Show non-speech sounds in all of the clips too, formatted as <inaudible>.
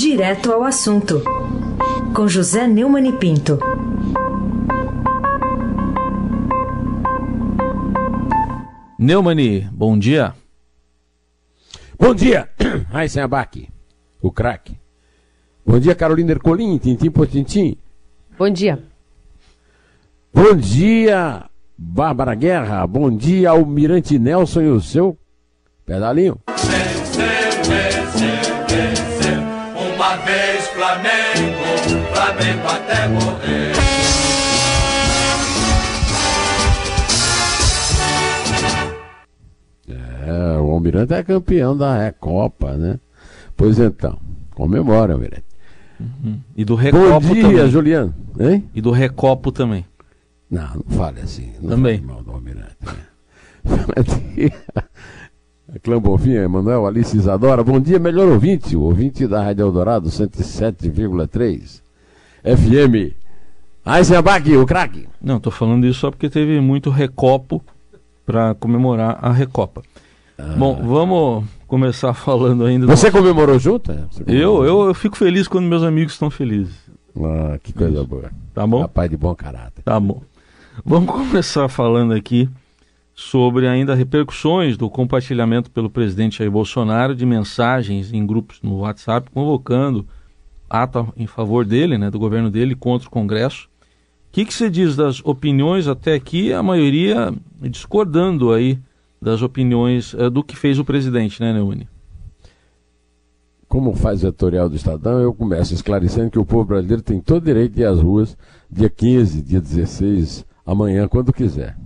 Direto ao assunto, com José Neumann e Pinto. Neumani, bom dia. Bom dia, <clears throat> Raíssen Abac, o craque. Bom dia, Carolina Ercolim, tintim por tintim. Bom dia. Bom dia, Bárbara Guerra. Bom dia, Almirante Nelson e o seu pedalinho. Uma até morrer. É, o Almirante é campeão da Recopa, né? Pois então, comemora, Almirante. Uhum. E do Recopo Bom dia, também. Juliano. Hein? E do Recopo também. Não, não fale assim. Não Também. fale mal do Almirante. Né? <laughs> Clã Bonfim, Emanuel, Alice Isadora. Bom dia, melhor ouvinte. O ouvinte da Rádio Eldorado, 107,3. FM. Eisenbach, o craque. Não, tô falando isso só porque teve muito Recopo para comemorar a Recopa. Bom, vamos começar <laughs> falando ainda. do- Ah. Você comemorou junto? É, você Eu, comemorou eu, eu fico feliz quando meus amigos estão felizes. Ah, que coisa boa. Tá bom? Rapaz de bom caráter. Tá bom. Vamos <laughs> começar falando aqui sobre ainda repercussões do compartilhamento pelo presidente Jair Bolsonaro de mensagens em grupos no WhatsApp convocando ato em favor dele, né, do governo dele contra o Congresso. O que, que você diz das opiniões até aqui? A maioria discordando aí das opiniões eh, do que fez o presidente, né, Neune? Como faz o editorial do Estadão, eu começo esclarecendo que o povo brasileiro tem todo direito de ir às ruas dia 15, dia 16, amanhã, quando quiser.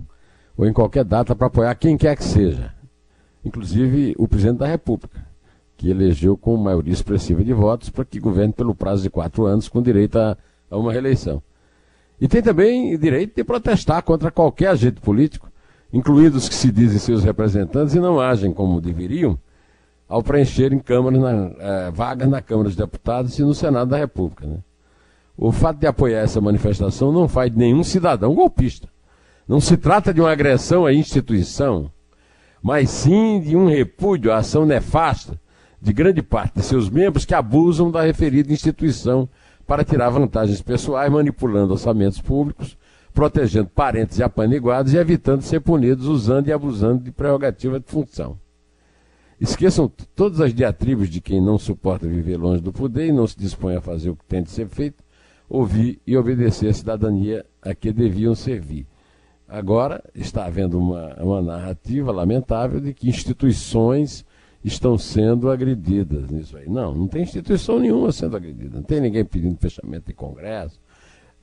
Ou em qualquer data para apoiar quem quer que seja. Inclusive o presidente da República, que elegeu com maioria expressiva de votos para que governe pelo prazo de quatro anos com direito a, a uma reeleição. E tem também direito de protestar contra qualquer agente político, incluindo os que se dizem seus representantes e não agem como deveriam, ao preencherem câmaras na, eh, vagas na Câmara dos Deputados e no Senado da República. Né? O fato de apoiar essa manifestação não faz de nenhum cidadão golpista. Não se trata de uma agressão à instituição, mas sim de um repúdio à ação nefasta de grande parte de seus membros que abusam da referida instituição para tirar vantagens pessoais, manipulando orçamentos públicos, protegendo parentes e apaniguados e evitando ser punidos usando e abusando de prerrogativa de função. Esqueçam todas as diatribos de quem não suporta viver longe do poder e não se dispõe a fazer o que tem de ser feito, ouvir e obedecer a cidadania a que deviam servir. Agora está havendo uma, uma narrativa lamentável de que instituições estão sendo agredidas nisso aí. Não, não tem instituição nenhuma sendo agredida. Não tem ninguém pedindo fechamento de Congresso,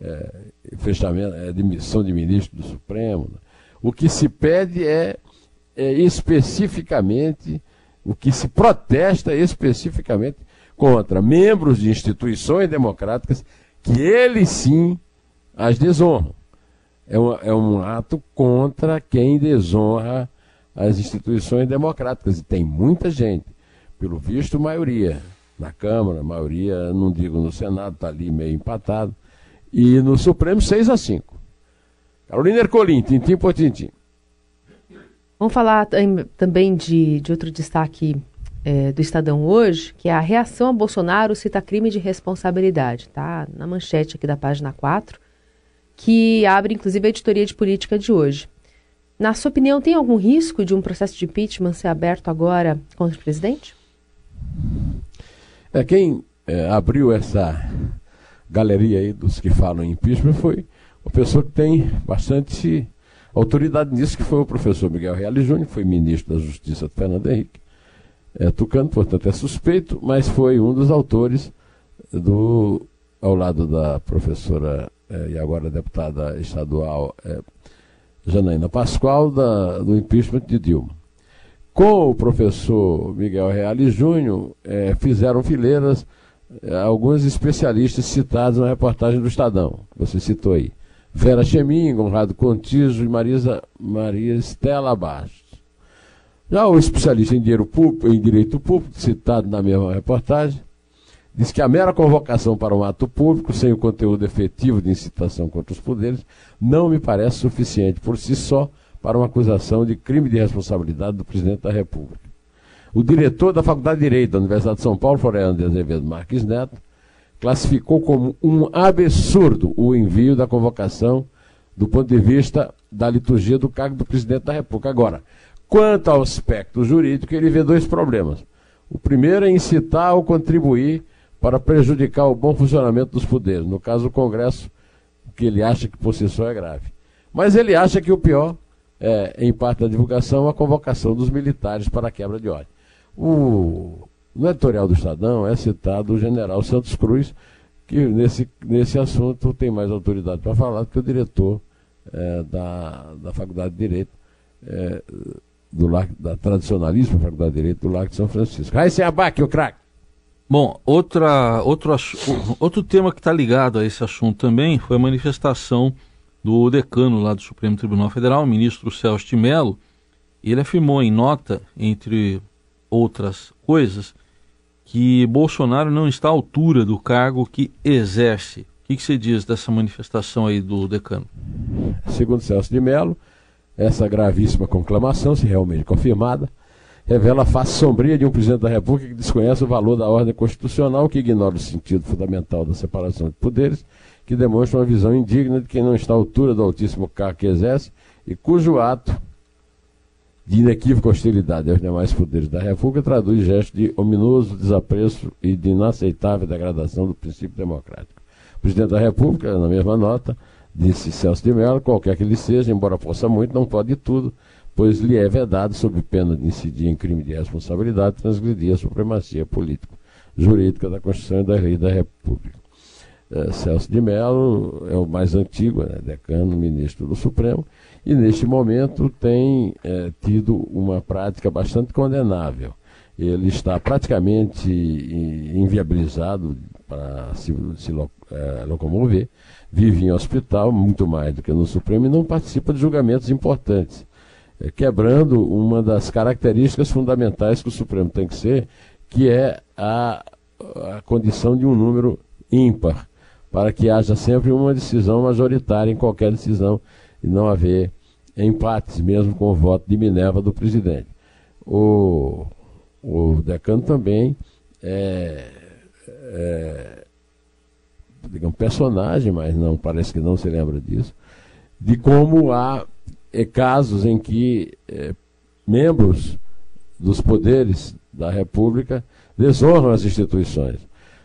é, fechamento, é, demissão de ministro do Supremo. né? O que se pede é, é especificamente, o que se protesta especificamente contra membros de instituições democráticas que eles sim as desonram. É um, é um ato contra quem desonra as instituições democráticas. E tem muita gente, pelo visto, maioria na Câmara, maioria, não digo no Senado, está ali meio empatado, e no Supremo 6 a 5. Carolina Ercolim, tintim por tintim. Vamos falar tam- também de, de outro destaque eh, do Estadão hoje, que é a reação a Bolsonaro cita crime de responsabilidade, tá? Na manchete aqui da página 4, que abre inclusive a editoria de política de hoje. Na sua opinião, tem algum risco de um processo de impeachment ser aberto agora contra o presidente? É, quem é, abriu essa galeria aí dos que falam em impeachment foi uma pessoa que tem bastante autoridade nisso, que foi o professor Miguel Reale Júnior, que foi ministro da Justiça do Fernando Henrique. É tucano, portanto é suspeito, mas foi um dos autores do, ao lado da professora eh, e agora deputada estadual eh, Janaína Pascoal, da- do impeachment de Dilma. Com o professor Miguel Reale Júnior, eh, fizeram fileiras eh, alguns especialistas citados na reportagem do Estadão, que você citou aí. Vera Chemin, Conrado Contijo e Marisa, Maria Estela Bastos. Já o especialista em, público, em direito público, citado na mesma reportagem, diz que a mera convocação para um ato público, sem o conteúdo efetivo de incitação contra os poderes, não me parece suficiente por si só para uma acusação de crime de responsabilidade do presidente da República. O diretor da Faculdade de Direito da Universidade de São Paulo, Floriano de Azevedo Marques Neto, classificou como um absurdo o envio da convocação do ponto de vista da liturgia do cargo do presidente da República. Agora, quanto ao aspecto jurídico, ele vê dois problemas. O primeiro é incitar ou contribuir para prejudicar o bom funcionamento dos poderes, no caso o Congresso, que ele acha que por si só é grave. Mas ele acha que o pior é, em parte da divulgação, a convocação dos militares para a quebra de ordem. O, no editorial do Estadão é citado o general Santos Cruz, que nesse, nesse assunto tem mais autoridade para falar do que o diretor é, da, da Faculdade de Direito, é, do da tradicionalismo da Faculdade de Direito do Largo de São Francisco. Aí sem abaque, o craque. Bom, outra, outro, outro tema que está ligado a esse assunto também foi a manifestação do decano lá do Supremo Tribunal Federal, o ministro Celso de Mello, ele afirmou em nota, entre outras coisas, que Bolsonaro não está à altura do cargo que exerce. O que, que você diz dessa manifestação aí do decano? Segundo Celso de Mello, essa gravíssima conclamação, se realmente confirmada, revela a face sombria de um presidente da República que desconhece o valor da ordem constitucional, que ignora o sentido fundamental da separação de poderes que demonstra uma visão indigna de quem não está à altura do altíssimo cargo que exerce e cujo ato de inequívoca hostilidade aos demais poderes da República traduz gesto de ominoso desapreço e de inaceitável degradação do princípio democrático. O presidente da República, na mesma nota, disse Celso de Mello, qualquer que ele seja, embora possa muito, não pode tudo, pois lhe é vedado, sob pena de incidir em crime de responsabilidade, transgredir a supremacia política, jurídica da Constituição e da lei da República é, Celso de Mello é o mais antigo, né, decano, ministro do Supremo, e neste momento tem é, tido uma prática bastante condenável. Ele está praticamente inviabilizado para se, se é, locomover, vive em hospital, muito mais do que no Supremo, e não participa de julgamentos importantes, quebrando uma das características fundamentais que o Supremo tem que ser, que é a, a condição de um número ímpar para que haja sempre uma decisão majoritária em qualquer decisão e não haver empates, mesmo com o voto de Minerva do presidente. O, o decano também é, é digamos, personagem, mas não parece que não se lembra disso, de como há casos em que é, membros dos poderes da República desonram as instituições.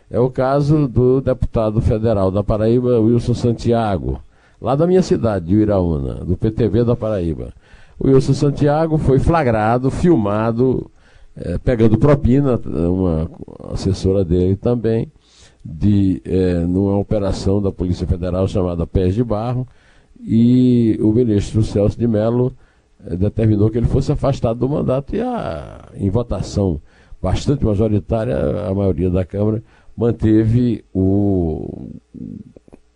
É o caso do deputado federal da Paraíba, Wilson Santiago, lá da minha cidade, de Uiraúna, do PTB da Paraíba. O Wilson Santiago foi flagrado, filmado, é, pegando propina, uma assessora dele também, de, é, numa operação da Polícia Federal chamada Pés de Barro, e o ministro Celso de Mello é, determinou que ele fosse afastado do mandato e a, em votação bastante majoritária, a maioria da Câmara manteve o,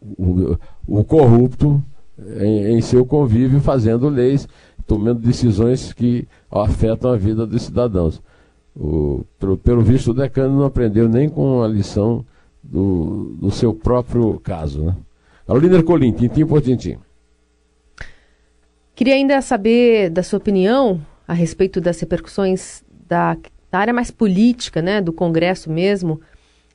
o, o corrupto em, em, seu convívio, fazendo leis, tomando decisões que afetam a vida dos cidadãos. O, pelo, pelo visto, o decano não aprendeu nem com a lição do, do seu próprio caso. Né? Carolina Ercolim, tintim por tintim. Queria ainda saber da sua opinião a respeito das repercussões da, da área mais política, né, do Congresso mesmo,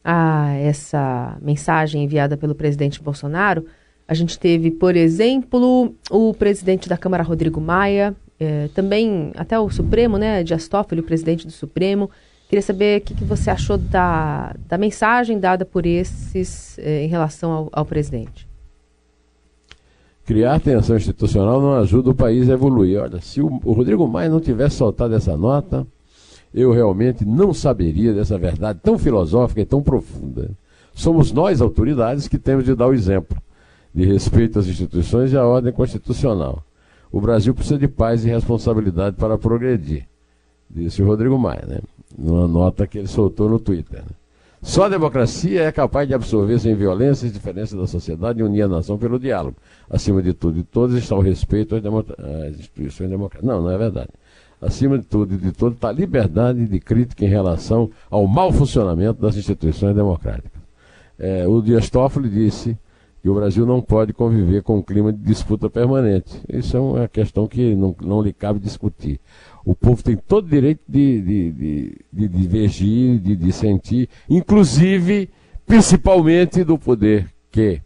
a essa mensagem enviada pelo presidente Bolsonaro, a gente teve, por exemplo, o presidente da Câmara, Rodrigo Maia, eh, também até o Supremo, né, Dias Toffoli, o presidente do Supremo. Queria saber o que, que você achou da, da mensagem dada por esses eh, em relação ao, ao presidente. Criar tensão institucional não ajuda o país a evoluir. Olha, se o, Rodrigo Maia não tivesse soltado essa nota, eu realmente não saberia dessa verdade tão filosófica e tão profunda. Somos nós, autoridades, que temos de dar o exemplo de respeito às instituições e à ordem constitucional. O Brasil precisa de paz e responsabilidade para progredir, disse o Rodrigo Maia, né? numa nota que ele soltou no Twitter. Né? Só a democracia é capaz de absorver sem violência as diferenças da sociedade e unir a nação pelo diálogo. Acima de tudo e todos está o respeito às, às instituições democráticas. Não, não é verdade acima de tudo e de todo, está a liberdade de crítica em relação ao mau funcionamento das instituições democráticas. É, o Dias Toffoli disse que o Brasil não pode conviver com um clima de disputa permanente. Isso é uma questão que não, não lhe cabe discutir. O povo tem todo o direito de, de, de, de divergir, de dissentir, inclusive, principalmente do poder que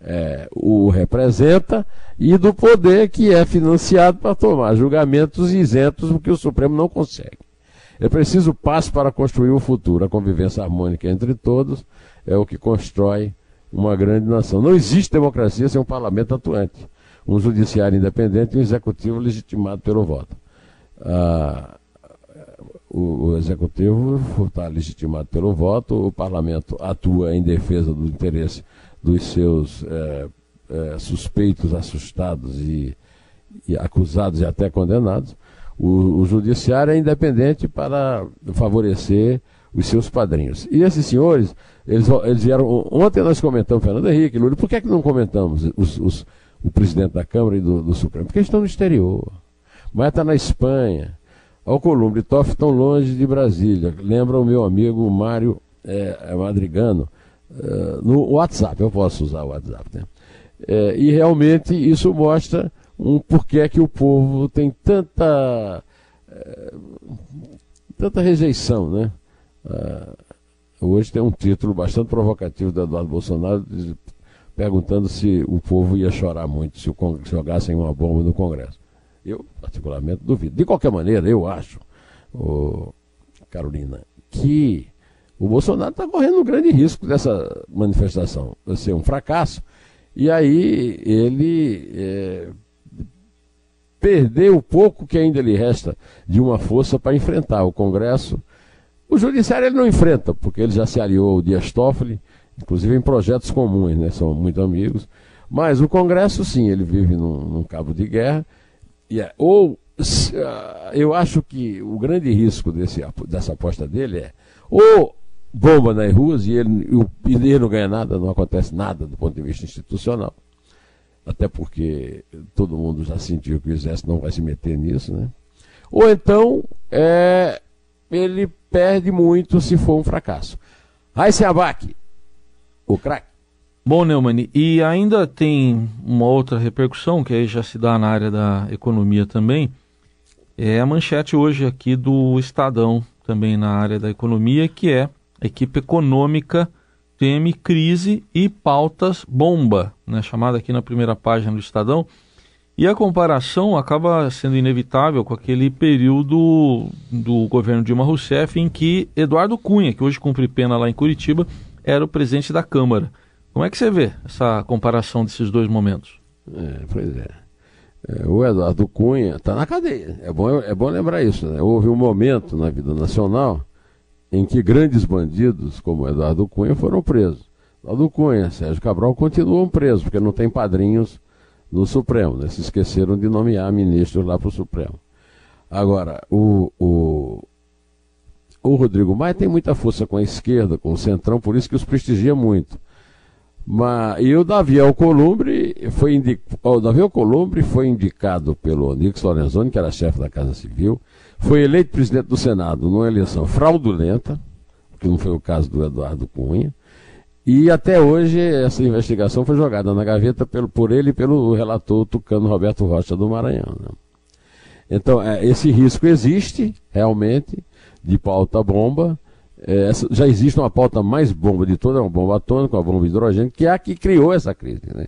é, o representa e do poder que é financiado para tomar julgamentos isentos, o que o Supremo não consegue. É preciso paz para construir o futuro. A convivência harmônica entre todos é o que constrói uma grande nação. Não existe democracia sem um parlamento atuante, um judiciário independente e um executivo legitimado pelo voto. Ah, o, o, executivo está legitimado pelo voto, o parlamento atua em defesa do interesse dos seus é, é, suspeitos, assustados e, e, acusados e até condenados. O, o judiciário é independente para favorecer os seus padrinhos. E esses senhores, eles, eles vieram. Ontem nós comentamos, Fernando Henrique, Lula, por que, é que não comentamos os, os, o presidente da Câmara e do, do Supremo? Porque eles estão no exterior. Mas está na Espanha. Alcolumbre e Toff estão longe de Brasília. Lembra o meu amigo Mário é, Madrigano, é, no WhatsApp, eu posso usar o WhatsApp, né? É, e realmente isso mostra um porquê que o povo tem tanta é, tanta rejeição, né? Ah, hoje tem um título bastante provocativo do Eduardo Bolsonaro perguntando se o povo ia chorar muito se, o, se jogassem uma bomba no Congresso. Eu, particularmente, duvido. De qualquer maneira, eu acho, oh, Carolina, que o Bolsonaro está correndo um grande risco dessa manifestação ser um fracasso. E aí ele é, perder o pouco que ainda lhe resta de uma força para enfrentar o Congresso o judiciário ele não enfrenta, porque ele já se aliou ao Dias Toffoli, inclusive em projetos comuns, né? São muito amigos. Mas o Congresso, sim, ele vive num, num cabo de guerra. É, ou se, uh, eu acho que o grande risco desse, dessa aposta dele é ou bomba nas ruas e ele, e ele não ganha nada, não acontece nada do ponto de vista institucional. Até porque todo mundo já sentiu que o exército não vai se meter nisso, né? Ou então é, ele perde muito se for um fracasso. Raíssa Abac, o craque. Bom, Neumann, e ainda tem uma outra repercussão, que aí já se dá na área da economia também, é a manchete hoje aqui do Estadão, também na área da economia, que é a equipe econômica teme crise e pautas bomba, né, chamada aqui na primeira página do Estadão. E a comparação acaba sendo inevitável com aquele período do governo Dilma Rousseff em que Eduardo Cunha, que hoje cumpre pena lá em Curitiba, era o presidente da Câmara. Como é que você vê essa comparação desses dois momentos? É, pois é. é o Eduardo Cunha está na cadeia. É bom, é bom lembrar isso. Né? Houve um momento na vida nacional em que grandes bandidos como Eduardo Cunha foram presos. Eduardo Cunha, Sérgio Cabral continuam presos, porque não tem padrinhos no Supremo. Né? Se esqueceram de nomear ministros lá para o Supremo. Agora, o, o, o Rodrigo Maia tem muita força com a esquerda, com o Centrão, por isso que os prestigia muito. Mas, e o Davi Alcolumbre foi, indi, o Davi Alcolumbre foi indicado pelo Onix Lorenzoni, que era chefe da Casa Civil, foi eleito presidente do Senado numa eleição fraudulenta, que não foi o caso do Eduardo Cunha, e até hoje essa investigação foi jogada na gaveta pelo, por ele e pelo relator tucano Roberto Rocha do Maranhão. Né? Então, é, esse risco existe, realmente, de pauta bomba. É, essa, já existe uma pauta mais bomba de toda, uma bomba atômica, uma bomba de hidrogênio, que é a que criou essa crise. Né?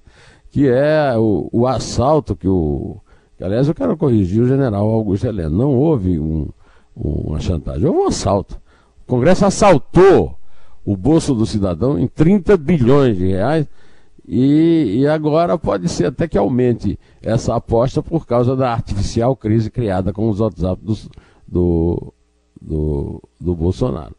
Que é o, o assalto que o. Que, aliás, eu quero corrigir o general Augusto Heleno. Não houve um, uma chantagem, houve um assalto. O Congresso assaltou o bolso do cidadão em 30 bilhões de reais. E, e, agora pode ser até que aumente essa aposta por causa da artificial crise criada com os WhatsApp do, do, do, do Bolsonaro.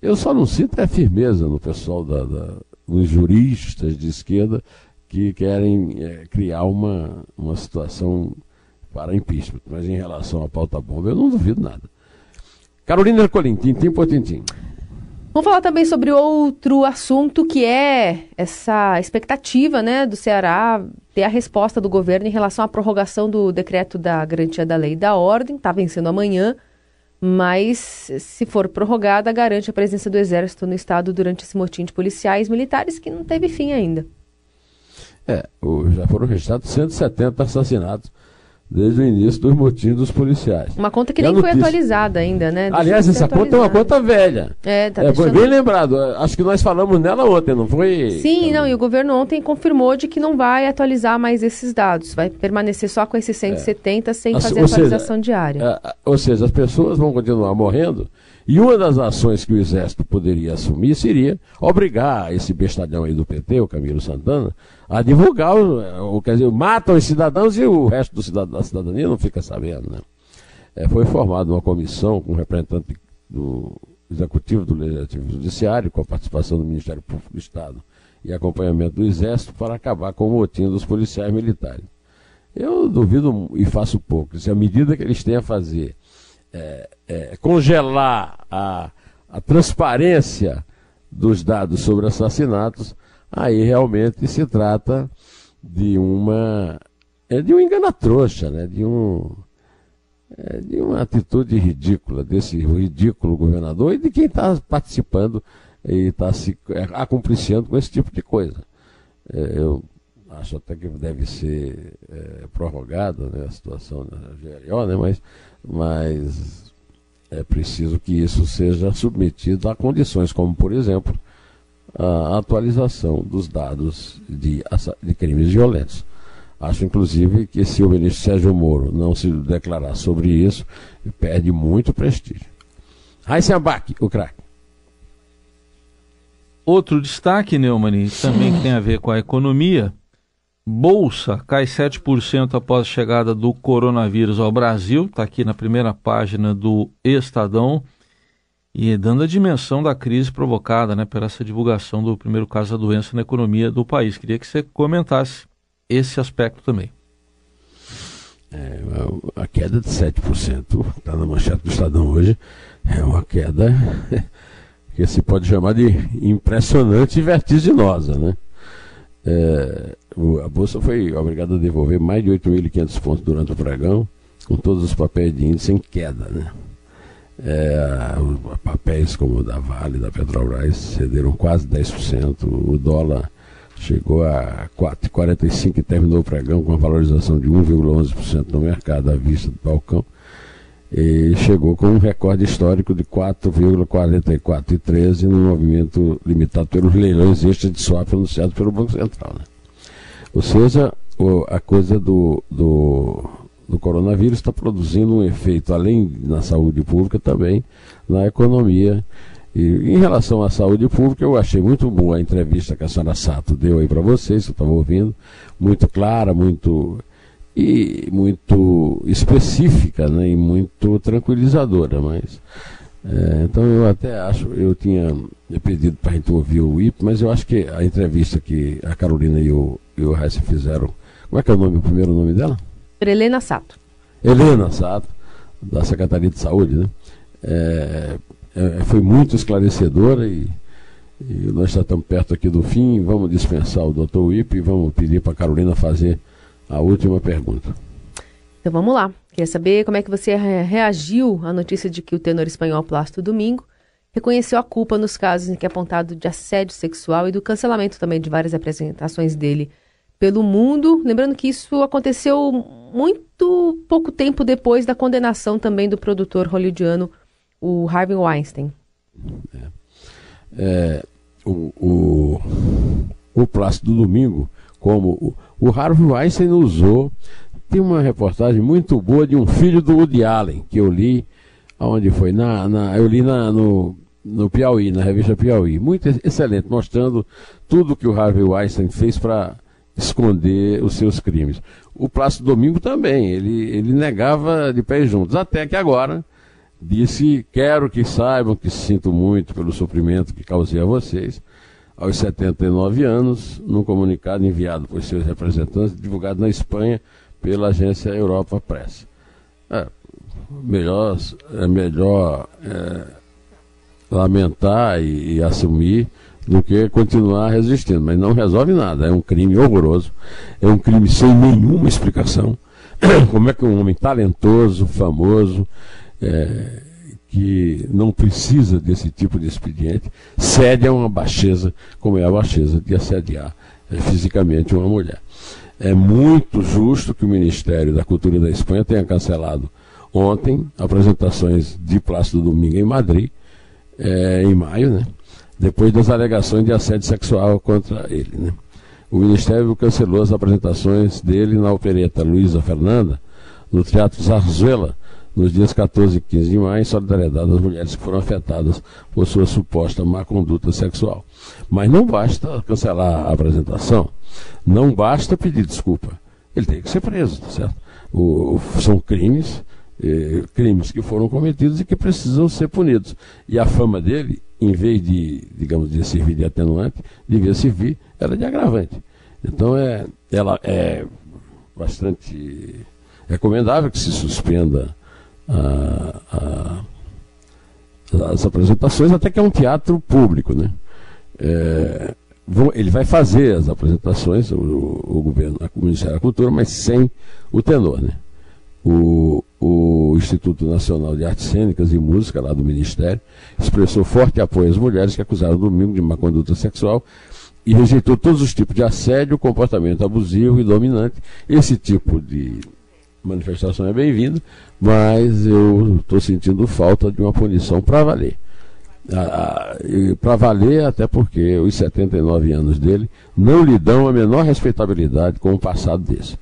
Eu só não sinto é firmeza no pessoal da, da, dos juristas de esquerda que querem é, criar uma, uma situação para impeachment. Mas em relação à pauta bomba, eu não duvido nada. Carolina Ercolim, tintim por tintim. Vamos falar também sobre outro assunto que é essa expectativa né, do Ceará ter a resposta do governo em relação à prorrogação do decreto da garantia da lei e da ordem. Está vencendo amanhã, mas se for prorrogada, garante a presença do Exército no Estado durante esse motim de policiais militares que não teve fim ainda. É, já foram registrados 170 assassinatos desde o início dos motins dos policiais. Uma conta que nem foi atualizada ainda, né? Deixa Aliás, essa conta é uma conta velha. É, tá é, Foi bem lembrado. Acho que nós falamos nela ontem, não foi? Sim, não, e o governo ontem confirmou de que não vai atualizar mais esses dados. Vai permanecer só com esses 170 é. sem assim, fazer atualização seja, diária. É, ou seja, as pessoas vão continuar morrendo e uma das ações que o Exército poderia assumir seria obrigar esse bestalhão aí do PT, o Camilo Santana, a divulgar, o, quer dizer, matam os cidadãos e o resto do cidad da cidadania não fica sabendo. Né? É, foi formada uma comissão com um representante do Executivo do Legislativo Judiciário, com a participação do Ministério Público do Estado e acompanhamento do Exército, para acabar com o motim dos policiais militares. Eu duvido e faço pouco. Se a medida que eles têm a fazer é, é, congelar a, a transparência dos dados sobre assassinatos, aí realmente se trata de uma é de um engana-trouxa, né? de, um, é, de uma atitude ridícula desse ridículo governador e de quem está participando e está se é, acompliciando com esse tipo de coisa. É, eu acho até que deve ser é, prorrogada né, a situação da GLO, né, mas, mas é preciso que isso seja submetido a condições, como, por exemplo, a atualização dos dados de, de crimes violentos. Acho, inclusive, que se o ministro Sérgio Moro não se declarar sobre isso, perde muito prestígio. Heisenbach, o craque. Outro destaque, Neumann, também tem a ver com a economia. Bolsa cai 7% após a chegada do coronavírus ao Brasil, está aqui na primeira página do Estadão, e dando a dimensão da crise provocada né, por essa divulgação do primeiro caso da doença na economia do país. Queria que você comentasse esse aspecto também. É, a queda de 7%, está na manchete do Estadão hoje, é uma queda <laughs> que se pode chamar de impressionante e vertiginosa, né? É, a Bolsa foi obrigada a devolver mais de 8.500 pontos durante o pregão, com todos os papéis de índice em queda. Né? É, papéis como o da Vale, da Petrobras, cederam quase 10%. O dólar chegou a 4,45 e terminou o pregão com uma valorização de 1,11% no mercado à vista do balcão. E chegou com um recorde histórico de 4,4413 no movimento limitado pelos leilões extra de swap anunciados pelo Banco Central. Né? Ou seja, a coisa do, do, do coronavírus está produzindo um efeito, além na saúde pública, também na economia. E em relação à saúde pública, eu achei muito boa a entrevista que a senhora Sato deu aí para vocês, que eu estava ouvindo, muito clara, muito e muito específica né, e muito tranquilizadora, mas é, então eu até acho, eu tinha pedido para a gente ouvir o IP, mas eu acho que a entrevista que a Carolina e o, e o Reis fizeram, como é que é o nome, o primeiro nome dela? Helena Sato. Helena Sato, da Secretaria de Saúde, né? É, é, foi muito esclarecedora e, e, nós já estamos perto aqui do fim, vamos dispensar o doutor Wip e vamos pedir para a Carolina fazer a última pergunta. Então vamos lá. Queria saber como é que você reagiu à notícia de que o tenor espanhol Plácido Domingo reconheceu a culpa nos casos em que é apontado de assédio sexual e do cancelamento também de várias apresentações dele pelo mundo. Lembrando que isso aconteceu muito pouco tempo depois da condenação também do produtor hollywoodiano, o Harvey Weinstein. É. É, o, o, o Plácido Domingo, como o, o Harvey Weinstein usou. Tem uma reportagem muito boa de um filho do Woody Allen, que eu li, aonde foi? Na, na, eu li na, no, no Piauí, na revista Piauí. Muito excelente, mostrando tudo que o Harvey Weinstein fez para esconder os seus crimes. O Plácido Domingo também, ele, ele negava de pés juntos, até que agora disse: Quero que saibam que sinto muito pelo sofrimento que causei a vocês. Aos 79 anos, num comunicado enviado por seus representantes, divulgado na Espanha pela agência Europa Press. É, melhor é melhor é, lamentar e, e assumir do que continuar resistindo. Mas não resolve nada. É um crime horroroso. É um crime sem nenhuma explicação. <coughs> Como é que um homem talentoso, famoso, é, que não precisa desse tipo de expediente, cede a uma baixeza, como é a baixeza de assediar é, fisicamente uma mulher. É muito justo que o Ministério da Cultura da Espanha tenha cancelado ontem apresentações de Plácido Domingo em Madrid, é, em maio, né? depois das alegações de assédio sexual contra ele. Né? O Ministério cancelou as apresentações dele na opereta Luísa Fernanda, no Teatro Zarzuela, nos dias 14 e 15 de maio, em solidariedade às mulheres que foram afetadas por sua suposta má conduta sexual. Mas não basta cancelar a apresentação, não basta pedir desculpa. Ele tem que ser preso, tá certo? O, são crimes, eh, crimes que foram cometidos e que precisam ser punidos. E a fama dele, em vez de, digamos, de servir de atenuante, devia servir, era de agravante. Então é, ela é bastante recomendável que se suspenda a, a, as apresentações, até que é um teatro público, né? É, ele vai fazer as apresentações, o, o governo, o Ministério da Cultura, mas sem o tenor, né? O, o Instituto Nacional de Artes Cênicas e Música, lá do Ministério, expressou forte apoio às mulheres que acusaram o domingo de má conduta sexual e rejeitou todos os tipos de assédio, comportamento abusivo e dominante. Esse tipo de manifestação é bem-vinda, mas eu estou sentindo falta de uma punição para valer. Ah, para valer, até porque os 79 anos dele não lhe dão a menor respeitabilidade com o passado desse.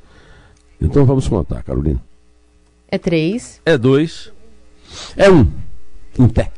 Então vamos contar, Carolina. É três. É dois. É um. Em pé.